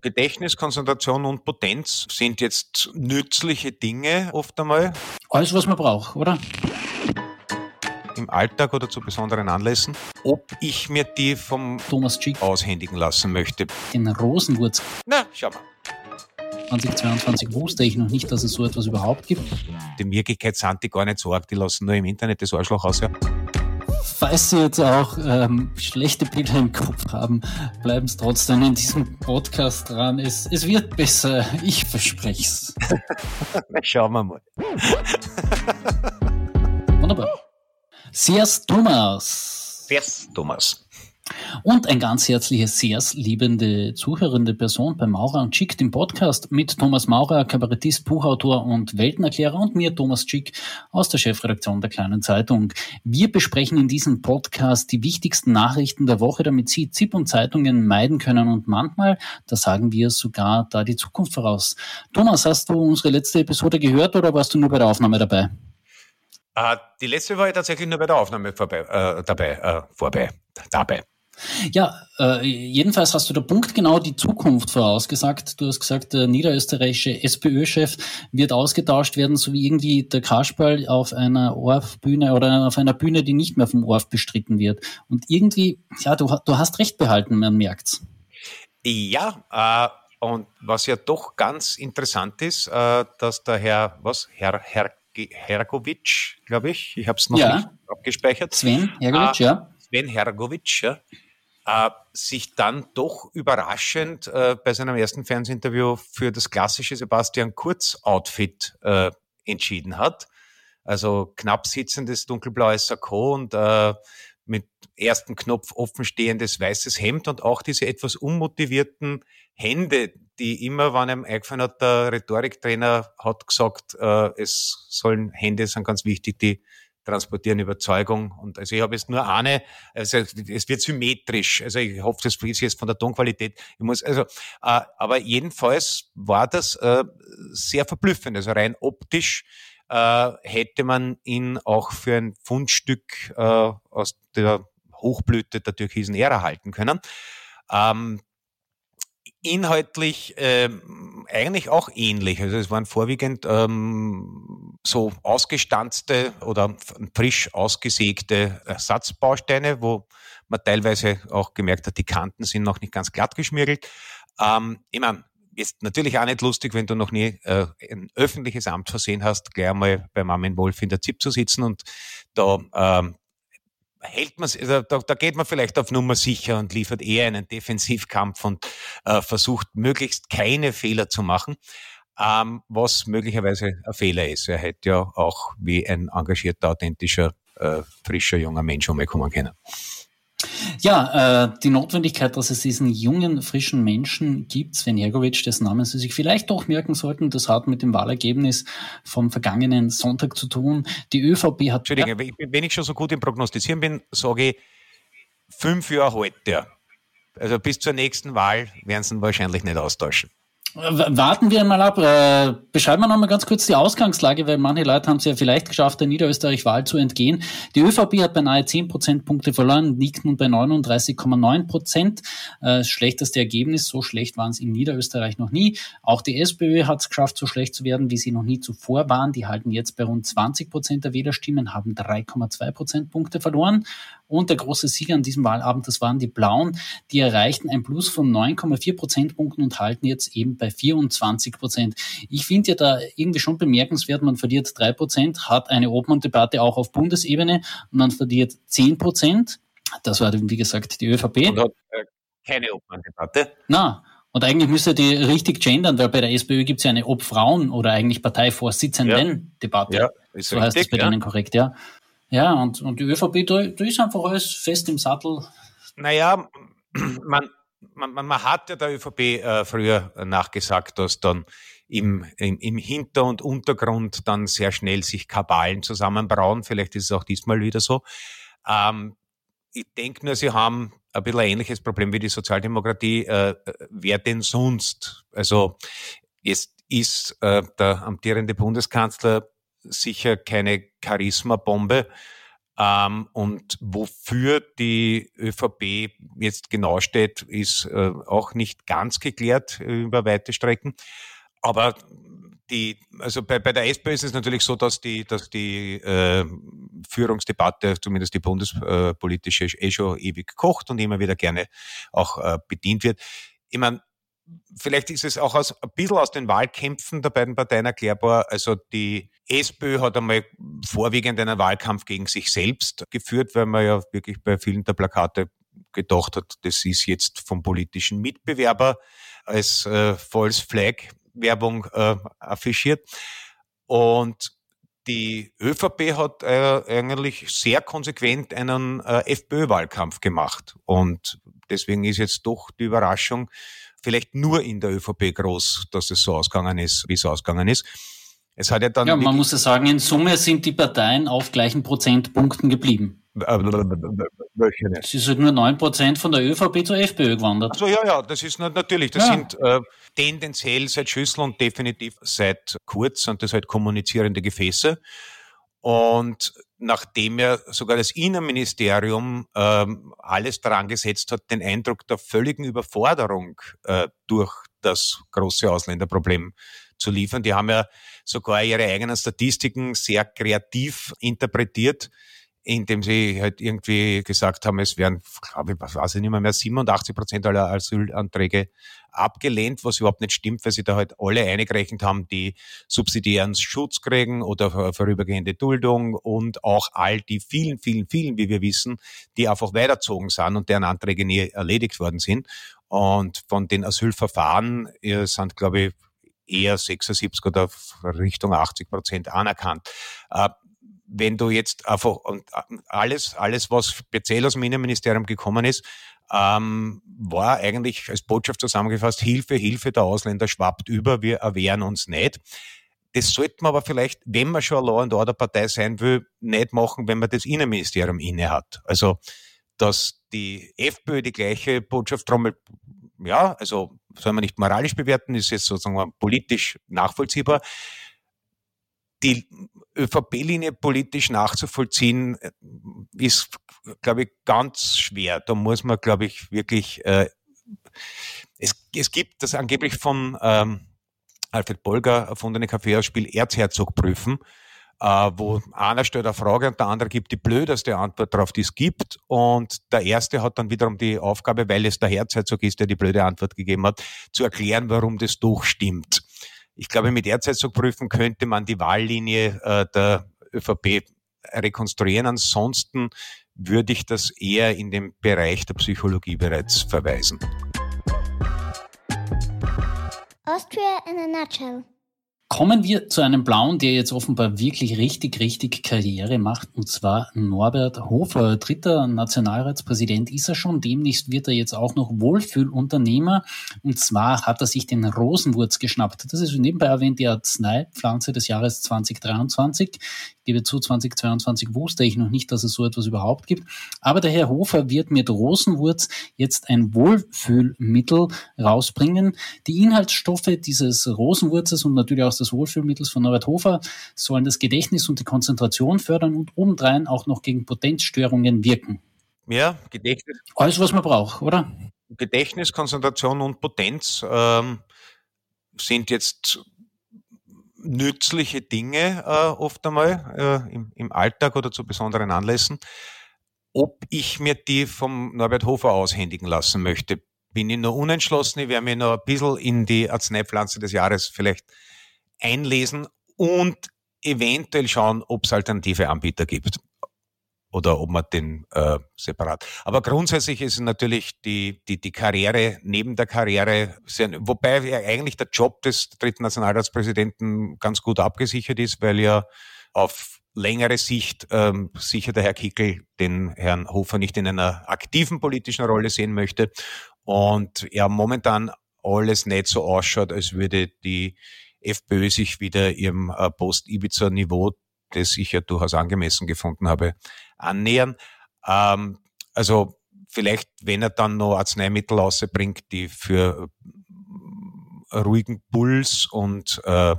Gedächtnis, Konzentration und Potenz sind jetzt nützliche Dinge oft einmal. Alles, was man braucht, oder? Im Alltag oder zu besonderen Anlässen. Ob ich mir die vom Thomas Chick aushändigen lassen möchte. Den Rosenwurz. Na, schau mal. 2022 wusste ich noch nicht, dass es so etwas überhaupt gibt. Die Wirklichkeit sind die gar nicht so arg, die lassen nur im Internet das Arschloch aus. Ja. Falls Sie jetzt auch ähm, schlechte Bilder im Kopf haben, bleiben Sie trotzdem in diesem Podcast dran. Es, es wird besser, ich verspreche es. Schauen wir mal. Wunderbar. Sehr's Thomas. Sehr's Thomas. Und ein ganz herzliches Sehrs liebende, zuhörende Person bei Maurer und Schick, dem Podcast mit Thomas Maurer, Kabarettist, Buchautor und Weltenerklärer und mir, Thomas Schick, aus der Chefredaktion der Kleinen Zeitung. Wir besprechen in diesem Podcast die wichtigsten Nachrichten der Woche, damit Sie ZIP und Zeitungen meiden können und manchmal, da sagen wir sogar da die Zukunft voraus. Thomas, hast du unsere letzte Episode gehört oder warst du nur bei der Aufnahme dabei? Uh, die letzte war ich tatsächlich nur bei der Aufnahme vorbei, äh, dabei, äh, vorbei, dabei. Ja, äh, jedenfalls hast du der Punkt genau die Zukunft vorausgesagt. Du hast gesagt, der niederösterreichische SPÖ-Chef wird ausgetauscht werden, so wie irgendwie der Kasperl auf einer ORF-Bühne oder auf einer Bühne, die nicht mehr vom ORF bestritten wird. Und irgendwie, ja, du, du hast recht behalten, man merkt's. Ja, äh, und was ja doch ganz interessant ist, äh, dass der Herr, was, Herr, Herr Hergovic, glaube ich, ich habe es noch ja. nicht abgespeichert. Sven Hergovic, äh, ja. Sven Hergovic, ja, äh, sich dann doch überraschend äh, bei seinem ersten Fernsehinterview für das klassische Sebastian Kurz-Outfit äh, entschieden hat. Also knapp sitzendes dunkelblaues Sakko und äh, mit ersten Knopf offen stehendes weißes Hemd und auch diese etwas unmotivierten Hände, die immer, wann einem eingefallen hat, der Rhetoriktrainer hat gesagt, äh, es sollen Hände sind ganz wichtig, die transportieren Überzeugung. Und also ich habe jetzt nur eine, also es wird symmetrisch. Also ich hoffe, das ist jetzt von der Tonqualität. Ich muss, also, äh, aber jedenfalls war das äh, sehr verblüffend. Also rein optisch äh, hätte man ihn auch für ein Fundstück äh, aus der Hochblüte der türkisen Ära halten können. Ähm, inhaltlich ähm, eigentlich auch ähnlich. Also es waren vorwiegend ähm, so ausgestanzte oder frisch ausgesägte Ersatzbausteine, wo man teilweise auch gemerkt hat, die Kanten sind noch nicht ganz glatt geschmirgelt. Ähm, ich meine, ist natürlich auch nicht lustig, wenn du noch nie äh, ein öffentliches Amt versehen hast, gleich einmal bei Armin Wolf in der ZIP zu sitzen und da ähm, hält man, also da, da geht man vielleicht auf Nummer sicher und liefert eher einen Defensivkampf und äh, versucht möglichst keine Fehler zu machen, ähm, was möglicherweise ein Fehler ist. Er hätte ja auch wie ein engagierter, authentischer, äh, frischer, junger Mensch umgekommen können. Ja, äh, die Notwendigkeit, dass es diesen jungen, frischen Menschen gibt, Sven Jergovic, dessen Namen Sie sich vielleicht doch merken sollten, das hat mit dem Wahlergebnis vom vergangenen Sonntag zu tun. Die ÖVP hat... Entschuldigung, wenn ich schon so gut im Prognostizieren bin, sage ich, fünf Jahre heute. Also bis zur nächsten Wahl werden sie ihn wahrscheinlich nicht austauschen. Warten wir mal ab. Äh, beschreiben wir noch mal ganz kurz die Ausgangslage, weil manche Leute haben es ja vielleicht geschafft, der Niederösterreich-Wahl zu entgehen. Die ÖVP hat beinahe 10 Prozentpunkte verloren, liegt nun bei 39,9 Prozent. Äh, schlechteste Ergebnis, so schlecht waren es in Niederösterreich noch nie. Auch die SPÖ hat es geschafft, so schlecht zu werden, wie sie noch nie zuvor waren. Die halten jetzt bei rund 20 Prozent der Wählerstimmen, haben 3,2 Prozentpunkte verloren. Und der große Sieger an diesem Wahlabend, das waren die Blauen. Die erreichten ein Plus von 9,4 Prozentpunkten und halten jetzt eben bei 24 Prozent. Ich finde ja da irgendwie schon bemerkenswert, man verliert drei Prozent, hat eine Obmann-Debatte auch auf Bundesebene und man verliert zehn Prozent. Das war, wie gesagt, die ÖVP. Und hat äh, keine Obmann-Debatte. Na, und eigentlich müsste die richtig gendern, weil bei der SPÖ gibt es ja eine Ob-Frauen oder eigentlich Parteivorsitzenden-Debatte. Ja, ist so richtig, heißt es bei ja. denen korrekt, ja. Ja, und, und die ÖVP, da, da ist einfach alles fest im Sattel. Naja, man, man, man hat ja der ÖVP äh, früher nachgesagt, dass dann im, im, im Hinter- und Untergrund dann sehr schnell sich Kabalen zusammenbrauen. Vielleicht ist es auch diesmal wieder so. Ähm, ich denke nur, sie haben ein bisschen ähnliches Problem wie die Sozialdemokratie. Äh, wer denn sonst? Also es ist äh, der amtierende Bundeskanzler sicher keine Charisma-Bombe. Ähm, und wofür die ÖVP jetzt genau steht, ist äh, auch nicht ganz geklärt über weite Strecken. Aber die, also bei, bei der SPÖ ist es natürlich so, dass die, dass die äh, Führungsdebatte, zumindest die bundespolitische, eh schon ewig kocht und immer wieder gerne auch äh, bedient wird. Ich meine, vielleicht ist es auch aus, ein bisschen aus den Wahlkämpfen der beiden Parteien erklärbar. Also die SPÖ hat einmal vorwiegend einen Wahlkampf gegen sich selbst geführt, weil man ja wirklich bei vielen der Plakate gedacht hat, das ist jetzt vom politischen Mitbewerber als äh, False Flag Werbung äh, affichiert. Und die ÖVP hat äh, eigentlich sehr konsequent einen äh, FPÖ-Wahlkampf gemacht. Und deswegen ist jetzt doch die Überraschung vielleicht nur in der ÖVP groß, dass es so ausgegangen ist, wie es ausgegangen ist. Es hat ja dann. Ja, man muss ja sagen, in Summe sind die Parteien auf gleichen Prozentpunkten geblieben. Es ist halt nur 9% von der ÖVP zur FPÖ gewandert. Also ja, ja, das ist natürlich, das ja. sind äh, tendenziell seit Schüssel und definitiv seit Kurz und das halt kommunizierende Gefäße. Und nachdem ja sogar das Innenministerium ähm, alles daran gesetzt hat, den Eindruck der völligen Überforderung äh, durch das große Ausländerproblem zu liefern. Die haben ja sogar ihre eigenen Statistiken sehr kreativ interpretiert indem sie halt irgendwie gesagt haben, es werden, glaube ich, was weiß ich nicht mehr, mehr 87 Prozent aller Asylanträge abgelehnt, was überhaupt nicht stimmt, weil sie da halt alle eingerechnet haben, die subsidiären Schutz kriegen oder vorübergehende Duldung und auch all die vielen, vielen, vielen, wie wir wissen, die einfach weiterzogen sind und deren Anträge nie erledigt worden sind. Und von den Asylverfahren äh, sind, glaube ich, eher 76 oder Richtung 80 Prozent anerkannt. Wenn du jetzt einfach und äh, alles, alles, was speziell aus dem Innenministerium gekommen ist, ähm, war eigentlich als Botschaft zusammengefasst, Hilfe, Hilfe, der Ausländer schwappt über, wir erwehren uns nicht. Das sollte man aber vielleicht, wenn man schon Law and Order Partei sein will, nicht machen, wenn man das Innenministerium inne hat. Also, dass die FPÖ die gleiche Botschaft trommelt, ja, also soll man nicht moralisch bewerten, ist jetzt sozusagen politisch nachvollziehbar die ÖVP-Linie politisch nachzuvollziehen, äh, ist, glaube ich, ganz schwer. Da muss man, glaube ich, wirklich, äh, es, es gibt das angeblich von ähm, Alfred Bolger erfundene Kaffeeausspiel Erzherzog prüfen, äh, wo einer stellt eine Frage und der andere gibt die blödeste Antwort darauf, die es gibt. Und der erste hat dann wiederum die Aufgabe, weil es der Herzherzog ist, der die blöde Antwort gegeben hat, zu erklären, warum das doch stimmt. Ich glaube, mit prüfen könnte man die Wahllinie äh, der ÖVP rekonstruieren. Ansonsten würde ich das eher in den Bereich der Psychologie bereits verweisen. Austria in a nutshell. Kommen wir zu einem Blauen, der jetzt offenbar wirklich richtig, richtig Karriere macht, und zwar Norbert Hofer. Dritter Nationalratspräsident ist er schon. Demnächst wird er jetzt auch noch Wohlfühlunternehmer. Und zwar hat er sich den Rosenwurz geschnappt. Das ist nebenbei erwähnt die Arzneipflanze des Jahres 2023 gebe zu, 2022 wusste ich noch nicht, dass es so etwas überhaupt gibt. Aber der Herr Hofer wird mit Rosenwurz jetzt ein Wohlfühlmittel rausbringen. Die Inhaltsstoffe dieses Rosenwurzes und natürlich auch des Wohlfühlmittels von Norbert Hofer sollen das Gedächtnis und die Konzentration fördern und obendrein auch noch gegen Potenzstörungen wirken. Ja, Gedächtnis. Alles, was man braucht, oder? Gedächtnis, Konzentration und Potenz ähm, sind jetzt nützliche Dinge äh, oft einmal äh, im, im Alltag oder zu besonderen Anlässen. Ob ich mir die vom Norbert Hofer aushändigen lassen möchte, bin ich noch unentschlossen. Ich werde mir noch ein bisschen in die Arzneipflanze des Jahres vielleicht einlesen und eventuell schauen, ob es alternative Anbieter gibt oder ob man den äh, separat. Aber grundsätzlich ist natürlich die, die, die Karriere neben der Karriere, sehr, wobei ja eigentlich der Job des dritten Nationalratspräsidenten ganz gut abgesichert ist, weil ja auf längere Sicht ähm, sicher der Herr Kickel den Herrn Hofer nicht in einer aktiven politischen Rolle sehen möchte und er momentan alles nicht so ausschaut, als würde die FPÖ sich wieder ihrem äh, Post-Ibiza-Niveau, das ich ja durchaus angemessen gefunden habe, annähern. Ähm, also vielleicht, wenn er dann noch Arzneimittel rausbringt, die für äh, ruhigen Puls und äh,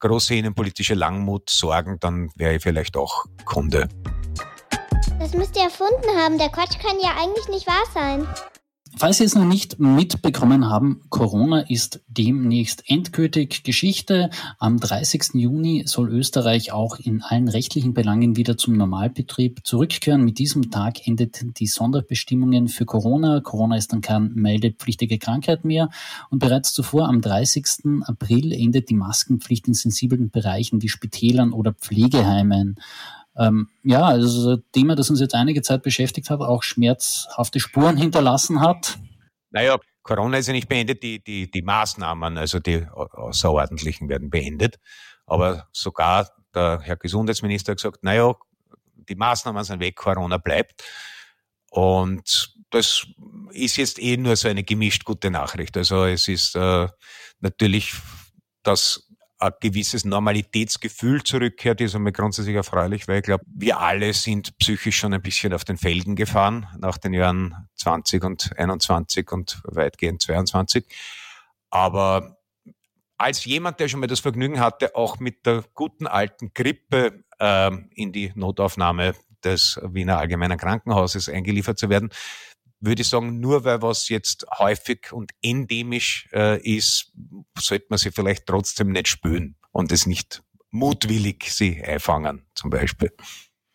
große innenpolitische Langmut sorgen, dann wäre ich vielleicht auch Kunde. Das müsst ihr erfunden haben. Der Quatsch kann ja eigentlich nicht wahr sein. Falls Sie es noch nicht mitbekommen haben, Corona ist demnächst endgültig Geschichte. Am 30. Juni soll Österreich auch in allen rechtlichen Belangen wieder zum Normalbetrieb zurückkehren. Mit diesem Tag endet die Sonderbestimmungen für Corona. Corona ist dann keine meldepflichtige Krankheit mehr. Und bereits zuvor, am 30. April, endet die Maskenpflicht in sensiblen Bereichen wie Spitälern oder Pflegeheimen. Ähm, ja, also ein Thema, das uns jetzt einige Zeit beschäftigt hat, auch schmerzhafte Spuren hinterlassen hat. Naja, Corona ist ja nicht beendet, die, die, die Maßnahmen, also die außerordentlichen werden beendet. Aber sogar der Herr Gesundheitsminister hat gesagt, naja, die Maßnahmen sind weg, Corona bleibt. Und das ist jetzt eh nur so eine gemischt gute Nachricht. Also es ist äh, natürlich, dass ein gewisses Normalitätsgefühl zurückkehrt, ist einmal grundsätzlich erfreulich, weil ich glaube, wir alle sind psychisch schon ein bisschen auf den Felgen gefahren nach den Jahren 20 und 21 und weitgehend 22. Aber als jemand, der schon mal das Vergnügen hatte, auch mit der guten alten Grippe äh, in die Notaufnahme des Wiener Allgemeinen Krankenhauses eingeliefert zu werden, würde ich sagen, nur weil was jetzt häufig und endemisch äh, ist, sollte man sie vielleicht trotzdem nicht spüren und es nicht mutwillig sie einfangen, zum Beispiel.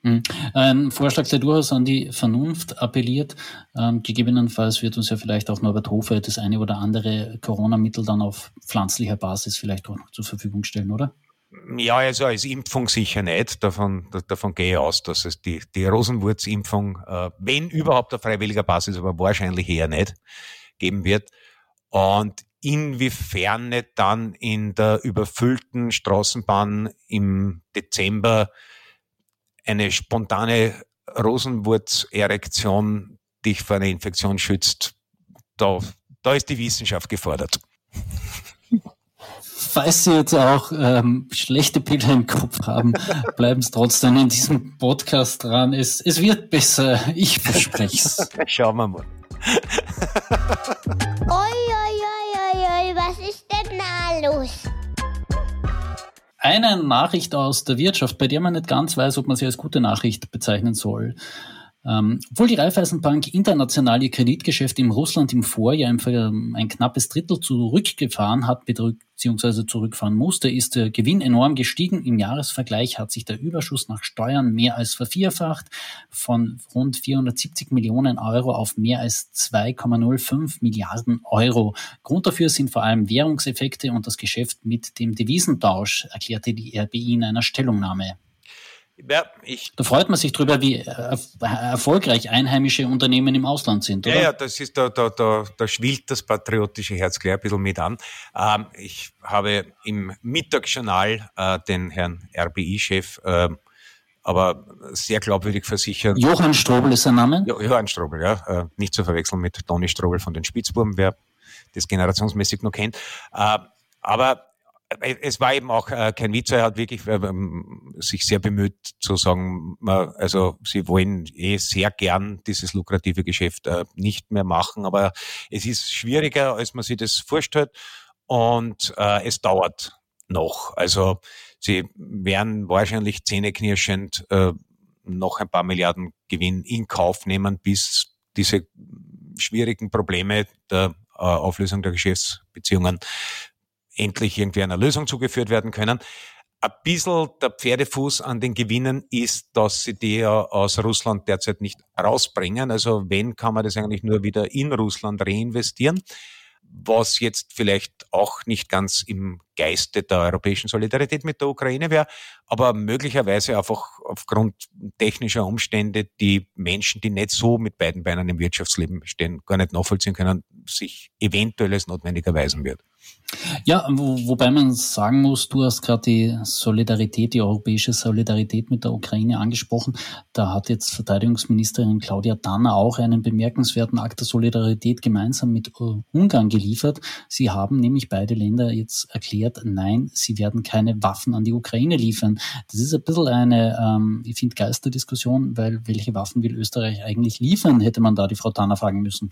Hm. Ein Vorschlag, der durchaus an die Vernunft appelliert. Ähm, gegebenenfalls wird uns ja vielleicht auch Norbert Hofer das eine oder andere Corona-Mittel dann auf pflanzlicher Basis vielleicht auch noch zur Verfügung stellen, oder? Ja, also als Impfung sicher nicht. Davon, davon gehe ich aus, dass es die, die Rosenwurzimpfung, äh, wenn überhaupt auf freiwilliger Basis, aber wahrscheinlich eher nicht, geben wird. Und inwiefern nicht dann in der überfüllten Straßenbahn im Dezember eine spontane Rosenwurzerektion dich vor einer Infektion schützt, da, da ist die Wissenschaft gefordert falls Sie jetzt auch ähm, schlechte Bilder im Kopf haben, bleiben Sie trotzdem in diesem Podcast dran. Es, es wird besser, ich verspreche es. Schauen wir mal. oi, oi, oi, oi, was ist denn da los? Eine Nachricht aus der Wirtschaft, bei der man nicht ganz weiß, ob man sie als gute Nachricht bezeichnen soll. Ähm, obwohl die Raiffeisenbank international ihr Kreditgeschäft im Russland im Vorjahr ein, ein knappes Drittel zurückgefahren hat, beziehungsweise zurückfahren musste, ist der Gewinn enorm gestiegen. Im Jahresvergleich hat sich der Überschuss nach Steuern mehr als vervierfacht, von rund 470 Millionen Euro auf mehr als 2,05 Milliarden Euro. Grund dafür sind vor allem Währungseffekte und das Geschäft mit dem Devisentausch, erklärte die RBI in einer Stellungnahme. Ja, ich, da freut man sich drüber, wie erfolgreich einheimische Unternehmen im Ausland sind, oder? Ja, ja, das ist, da, da, da, da schwillt das patriotische Herz gleich ein bisschen mit an. Ähm, ich habe im Mittagsjournal äh, den Herrn RBI-Chef äh, aber sehr glaubwürdig versichert. Johann Strobel ist sein Name? Jo, Johann Strobel, ja. Äh, nicht zu verwechseln mit Toni Strobel von den Spitzbuben, wer das generationsmäßig noch kennt. Äh, aber es war eben auch äh, kein Witz, er hat wirklich äh, ähm, sich sehr bemüht zu sagen, also sie wollen eh sehr gern dieses lukrative Geschäft äh, nicht mehr machen, aber es ist schwieriger, als man sich das vorstellt und äh, es dauert noch. Also sie werden wahrscheinlich zähneknirschend äh, noch ein paar Milliarden Gewinn in Kauf nehmen, bis diese schwierigen Probleme der äh, Auflösung der Geschäftsbeziehungen endlich irgendwie einer Lösung zugeführt werden können. Ein bisschen der Pferdefuß an den Gewinnen ist, dass sie die ja aus Russland derzeit nicht rausbringen. Also wenn, kann man das eigentlich nur wieder in Russland reinvestieren was jetzt vielleicht auch nicht ganz im Geiste der europäischen Solidarität mit der Ukraine wäre, aber möglicherweise einfach aufgrund technischer Umstände die Menschen, die nicht so mit beiden Beinen im Wirtschaftsleben stehen, gar nicht nachvollziehen können, sich eventuell als notwendig erweisen wird. Ja, wo, wobei man sagen muss, du hast gerade die Solidarität, die europäische Solidarität mit der Ukraine angesprochen. Da hat jetzt Verteidigungsministerin Claudia Danner auch einen bemerkenswerten Akt der Solidarität gemeinsam mit Ungarn geliefert. Sie haben nämlich beide Länder jetzt erklärt, nein, sie werden keine Waffen an die Ukraine liefern. Das ist ein bisschen eine, ähm, ich finde, Geisterdiskussion, weil welche Waffen will Österreich eigentlich liefern, hätte man da die Frau Danner fragen müssen.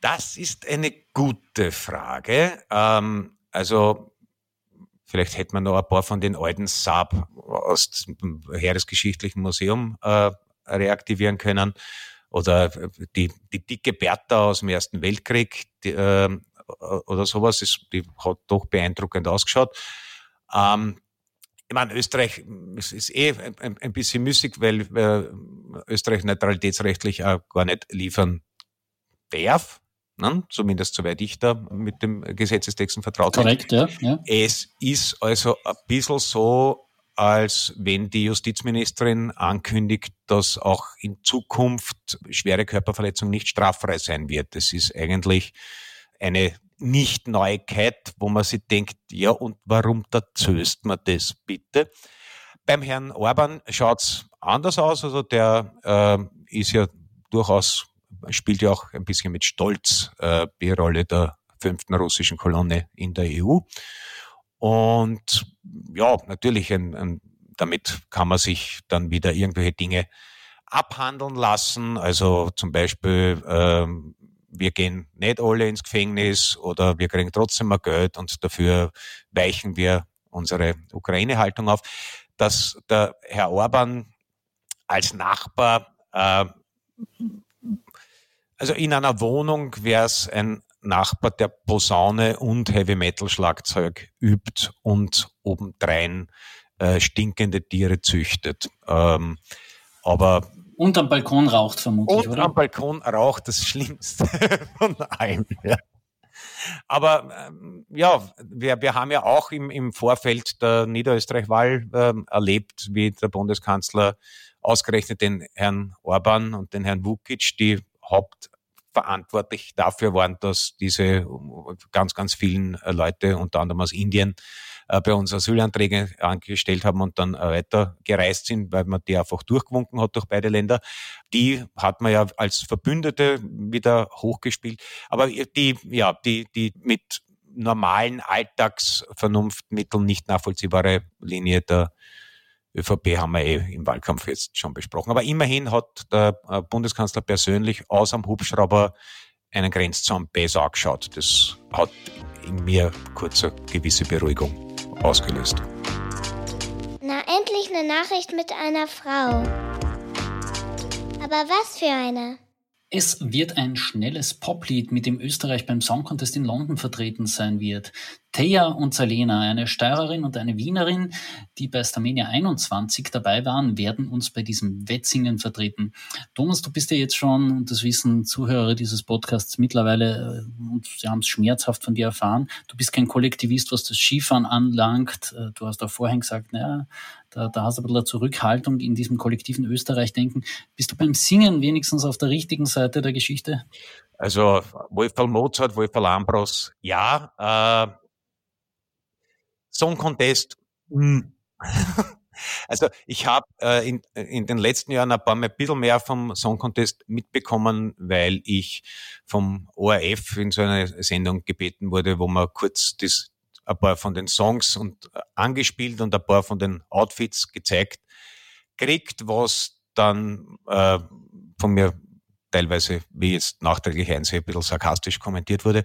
Das ist eine gute Frage. Ähm, also vielleicht hätte man noch ein paar von den alten Saab aus dem Heeresgeschichtlichen Museum äh, reaktivieren können. Oder die, die dicke Bertha aus dem Ersten Weltkrieg die, äh, oder sowas, ist, die hat doch beeindruckend ausgeschaut. Ähm, ich meine, Österreich es ist eh ein, ein bisschen müßig, weil äh, Österreich neutralitätsrechtlich auch gar nicht liefern darf. Ne? Zumindest soweit ich da mit dem Gesetzestexten vertraut bin. Korrekt, ja, ja. Es ist also ein bisschen so, als wenn die Justizministerin ankündigt, dass auch in Zukunft schwere Körperverletzung nicht straffrei sein wird. Das ist eigentlich eine nicht-Neuigkeit, wo man sich denkt, ja, und warum erzählst man das bitte? Beim Herrn Orban schaut's anders aus. Also der äh, ist ja durchaus, spielt ja auch ein bisschen mit Stolz äh, die Rolle der fünften russischen Kolonne in der EU. Und ja, natürlich, ein, ein, damit kann man sich dann wieder irgendwelche Dinge abhandeln lassen. Also zum Beispiel ähm, wir gehen nicht alle ins Gefängnis oder wir kriegen trotzdem mal Geld und dafür weichen wir unsere Ukraine-Haltung auf. Dass der Herr Orban als Nachbar, äh, also in einer Wohnung wäre es ein Nachbar, der Posaune und Heavy Metal Schlagzeug übt und obendrein äh, stinkende Tiere züchtet. Ähm, aber und am Balkon raucht vermutlich, und oder? am Balkon raucht das Schlimmste von allem. Ja. Aber ähm, ja, wir, wir haben ja auch im, im Vorfeld der Niederösterreich-Wahl ähm, erlebt, wie der Bundeskanzler ausgerechnet den Herrn Orban und den Herrn Vukic, die hauptverantwortlich dafür waren, dass diese ganz, ganz vielen Leute, unter anderem aus Indien, äh, bei uns Asylanträge angestellt haben und dann äh, weiter gereist sind, weil man die einfach durchgewunken hat durch beide Länder. Die hat man ja als Verbündete wieder hochgespielt. Aber die, ja, die, die mit normalen Alltagsvernunftmitteln nicht nachvollziehbare Linie der ÖVP haben wir eh im Wahlkampf jetzt schon besprochen. Aber immerhin hat der äh, Bundeskanzler persönlich aus am Hubschrauber einen Grenzzaun besser angeschaut. Das hat in mir kurz eine gewisse Beruhigung ausgelöst. Na, endlich eine Nachricht mit einer Frau. Aber was für eine? Es wird ein schnelles Poplied, mit dem Österreich beim Song Contest in London vertreten sein wird. Thea und Salena, eine Steirerin und eine Wienerin, die bei Starmania 21 dabei waren, werden uns bei diesem Wettsingen vertreten. Thomas, du bist ja jetzt schon, und das wissen Zuhörer dieses Podcasts mittlerweile, äh, und sie haben es schmerzhaft von dir erfahren, du bist kein Kollektivist, was das Skifahren anlangt. Äh, du hast auch vorhin gesagt, naja, da, da hast du ein bisschen Zurückhaltung in diesem kollektiven Österreich-Denken. Bist du beim Singen wenigstens auf der richtigen Seite der Geschichte? Also Wolfgang Mozart, Wolfgang Lambros, ja. Äh, Song Contest. Hm. Also ich habe äh, in, in den letzten Jahren ein paar Mal ein bisschen mehr vom Song Contest mitbekommen, weil ich vom ORF in so einer Sendung gebeten wurde, wo man kurz das, ein paar von den Songs und äh, angespielt und ein paar von den Outfits gezeigt kriegt, was dann äh, von mir teilweise, wie jetzt nachträglich einsehe, ein bisschen sarkastisch kommentiert wurde.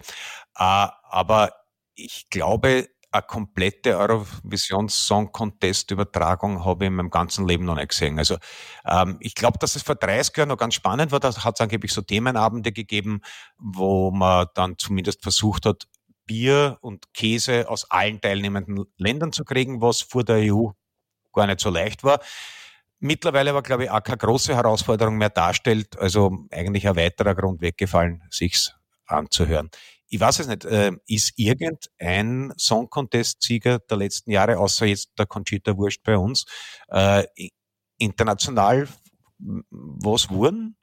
Äh, aber ich glaube, eine komplette Eurovision Song Contest Übertragung habe ich in meinem ganzen Leben noch nicht gesehen. Also ähm, ich glaube, dass es vor 30 Jahren noch ganz spannend war. Da hat es angeblich so Themenabende gegeben, wo man dann zumindest versucht hat, Bier und Käse aus allen teilnehmenden Ländern zu kriegen, was vor der EU gar nicht so leicht war. Mittlerweile aber, glaube ich, auch keine große Herausforderung mehr darstellt. Also eigentlich ein weiterer Grund weggefallen, sich's anzuhören ich weiß es nicht, äh, ist irgendein Song Contest Sieger der letzten Jahre, außer jetzt der Conchita Wurst bei uns, äh, international was wurden?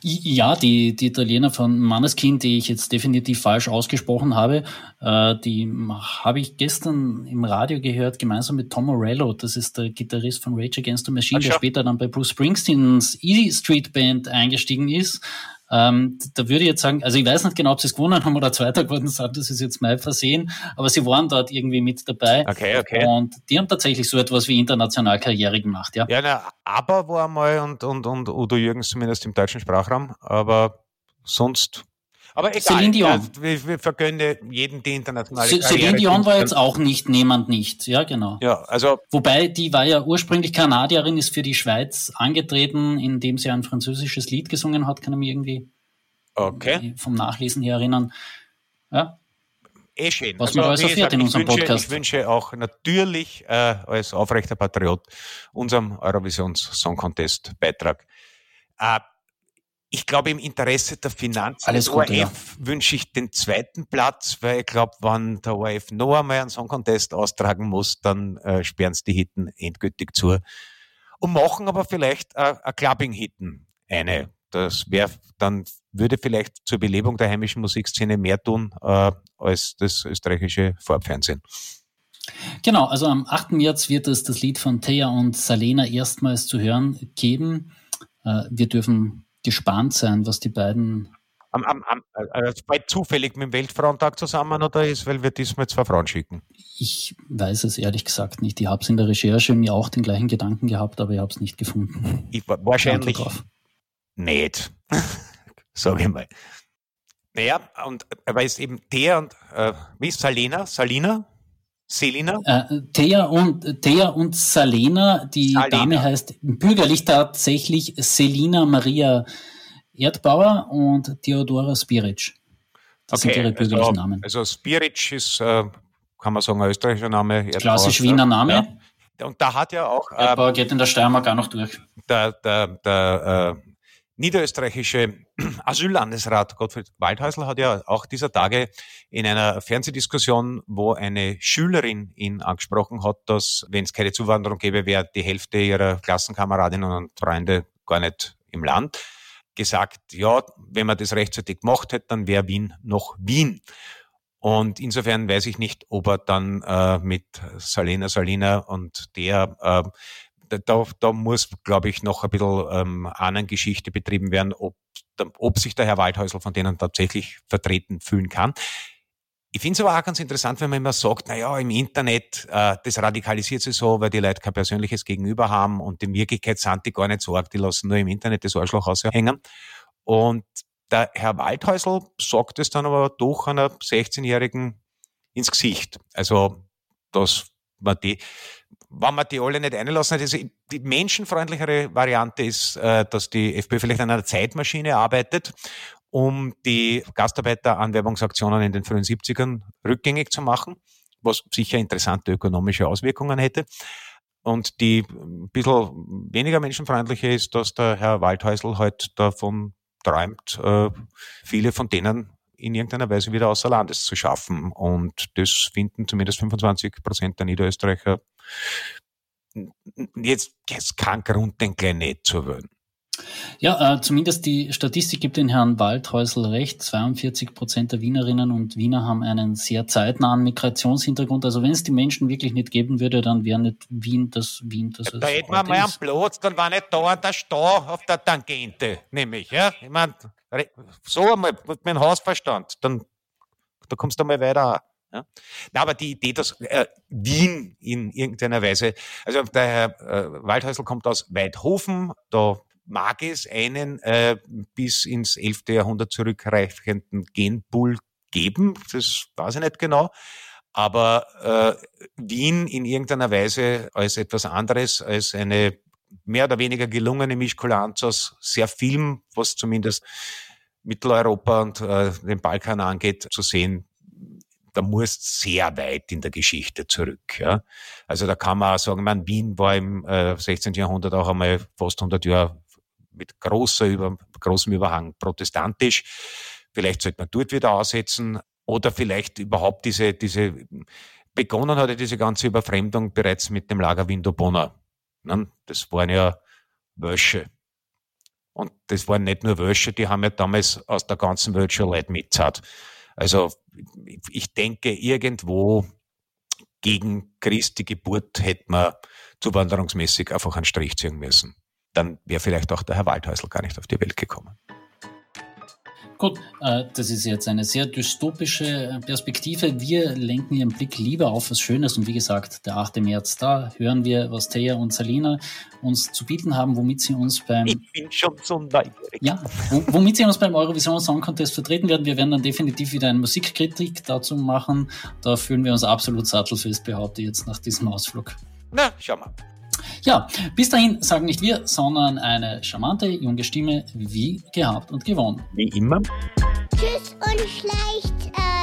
Ja, die, die Italiener von Manneskind, die ich jetzt definitiv falsch ausgesprochen habe, äh, die habe ich gestern im Radio gehört, gemeinsam mit Tom Morello. Das ist der Gitarrist von Rage Against the Machine, Ach, der später dann bei Bruce Springsteens E Street Band eingestiegen ist. Ähm, da würde ich jetzt sagen, also ich weiß nicht genau, ob sie es gewonnen haben oder Zweiter geworden sind, das ist jetzt mein Versehen, aber sie waren dort irgendwie mit dabei. Okay, okay. Und die haben tatsächlich so etwas wie international Karriere gemacht, ja. Ja, na, aber war mal und, und, und Udo Jürgens zumindest im deutschen Sprachraum, aber sonst Aber egal, Celine Dion. wir, wir vergönne jeden die internationale C Celine Dion war jetzt auch nicht niemand nicht, ja genau. Ja, also Wobei die war ja ursprünglich Kanadierin, ist für die Schweiz angetreten, indem sie ein französisches Lied gesungen hat, kann ich mich irgendwie okay. vom Nachlesen her erinnern. Ja, Eh schön. Was man alles wie erfährt gesagt, in ich unserem wünsche, Podcast. Ich wünsche auch natürlich äh, als aufrechter Patriot unserem Eurovisions Song Contest Beitrag. Äh, ich glaube, im Interesse der Finanzen Alles des ORF ja. wünsche ich den zweiten Platz, weil ich glaube, wenn der ORF noch einmal einen Song Contest austragen muss, dann äh, sperren sie die Hitten endgültig zu und machen aber vielleicht äh, ein Clubbing-Hitten eine. Das wäre dann würde vielleicht zur Belebung der heimischen Musikszene mehr tun äh, als das österreichische Vorabfernsehen. Genau, also am 8. März wird es das Lied von Thea und Salena erstmals zu hören geben. Äh, wir dürfen gespannt sein, was die beiden. Am, am, am, äh, bei zufällig mit dem Weltfrauentag zusammen oder ist, weil wir diesmal zwei Frauen schicken? Ich weiß es ehrlich gesagt nicht. Ich habe es in der Recherche mir auch den gleichen Gedanken gehabt, aber ich habe es nicht gefunden. Ich, wahrscheinlich drauf. nicht, sage ich mal. Naja, und aber ist eben der und äh, wie ist Salena? Salina? Selina? Äh, Thea und Thea und Salena, die Salena. Dame heißt bürgerlich tatsächlich Selina Maria Erdbauer und Theodora Spiric. Das sind ihre bürgerlichen also, Namen. Also Spiric ist, äh, kann man sagen, ein österreichischer Name. Erdbauer, Klassisch. Wiener Name. Ja. Und da hat ja auch äh, Erdbauer geht in der Steiermark auch noch durch. der, der, der äh, niederösterreichische Asyllandesrat Gottfried Waldhäusl hat ja auch dieser Tage in einer Fernsehdiskussion, wo eine Schülerin ihn angesprochen hat, dass, wenn es keine Zuwanderung gäbe, wäre die Hälfte ihrer Klassenkameradinnen und Freunde gar nicht im Land, gesagt, ja, wenn man das rechtzeitig gemacht hätte, dann wäre Wien noch Wien. Und insofern weiß ich nicht, ob er dann äh, mit Salena Salina und der äh, da- da, muss, glaube ich, noch ein bisschen ähm, Ahnengeschichte betrieben werden, ob, ob sich der Herr Waldhäusl von denen tatsächlich vertreten fühlen kann. Ich finde es aber auch ganz interessant, wenn man immer sagt, na ja, im Internet, äh, das radikalisiert sich so, weil die Leute kein persönliches Gegenüber haben und in Wirklichkeit sind die gar nicht so arg, die lassen nur im Internet das Arschloch aushängen. Und der Herr Waldhäusl sagt es dann aber doch einer 16-Jährigen ins Gesicht. Also, dass man die, wenn man die alle nicht einlassen hat, also die menschenfreundlichere Variante ist, äh, dass die FPÖ vielleicht an einer Zeitmaschine arbeitet, um die Gastarbeiteranwerbungsaktionen in den frühen 70ern rückgängig zu machen, was sicher interessante ökonomische Auswirkungen hätte. Und die ein bisschen weniger menschenfreundliche ist, dass der Herr Waldhäusl halt davon träumt, äh, viele von denen in irgendeiner Weise wieder außer Landes zu schaffen. Und das finden zumindest 25 Prozent der Niederösterreicher jetzt, jetzt kein Grund, den gleich nicht zu wählen. Ja, äh, zumindest die Statistik gibt den Herrn Waldhäusl recht. 42 Prozent der Wienerinnen und Wiener haben einen sehr zeitnahen Migrationshintergrund. Also wenn es die Menschen wirklich nicht geben würde, dann wäre nicht Wien das Wien, das es Da hätten wir mal einen. Platz, dann war nicht da der Stau auf der Tangente, nämlich, ja. Ich meine, so einmal mit meinem Hausverstand, dann, da kommst du mal weiter. Ja? Na, aber die Idee, dass äh, Wien in irgendeiner Weise, also der Herr äh, Waldhäusl kommt aus Weidhofen, da mag es einen äh, bis ins 11. Jahrhundert zurückreichenden Genpool geben, das weiß ich nicht genau. Aber äh, Wien in irgendeiner Weise als etwas anderes, als eine mehr oder weniger gelungene Mischkulanz aus sehr vielem, was zumindest Mitteleuropa und äh, den Balkan angeht, zu sehen, da muss sehr weit in der Geschichte zurück. Ja. Also da kann man auch sagen, man, Wien war im äh, 16. Jahrhundert auch einmal fast 100 Jahre mit großer Über, großem Überhang protestantisch. Vielleicht sollte man dort wieder aussetzen oder vielleicht überhaupt diese, diese, begonnen hatte diese ganze Überfremdung bereits mit dem Lager Windobona. Ne? Das waren ja Wölsche. Und das waren nicht nur Wölsche, die haben ja damals aus der ganzen Welt schon Leute mitzahlt. Also ich denke, irgendwo gegen Christi Geburt hätte man zuwanderungsmäßig einfach einen Strich ziehen müssen. Dann wäre vielleicht auch der Herr Waldhäusl gar nicht auf die Welt gekommen. Gut, äh, das ist jetzt eine sehr dystopische Perspektive. Wir lenken Ihren Blick lieber auf was Schönes. Und wie gesagt, der 8. März, da hören wir, was Thea und Salina uns zu bieten haben, womit sie uns beim... Ich bin schon so neugierig. Ja, womit sie uns beim Eurovision Song Contest vertreten werden. Wir werden dann definitiv wieder eine Musikkritik dazu machen. Da fühlen wir uns absolut sattelfest, behaupte ich jetzt nach diesem Ausflug. Na, schau mal. Ja, bis dahin sagen nicht wir, sondern eine charmante junge Stimme, wie gehabt und gewonnen. Wie immer. Tschüss und schleicht. Äh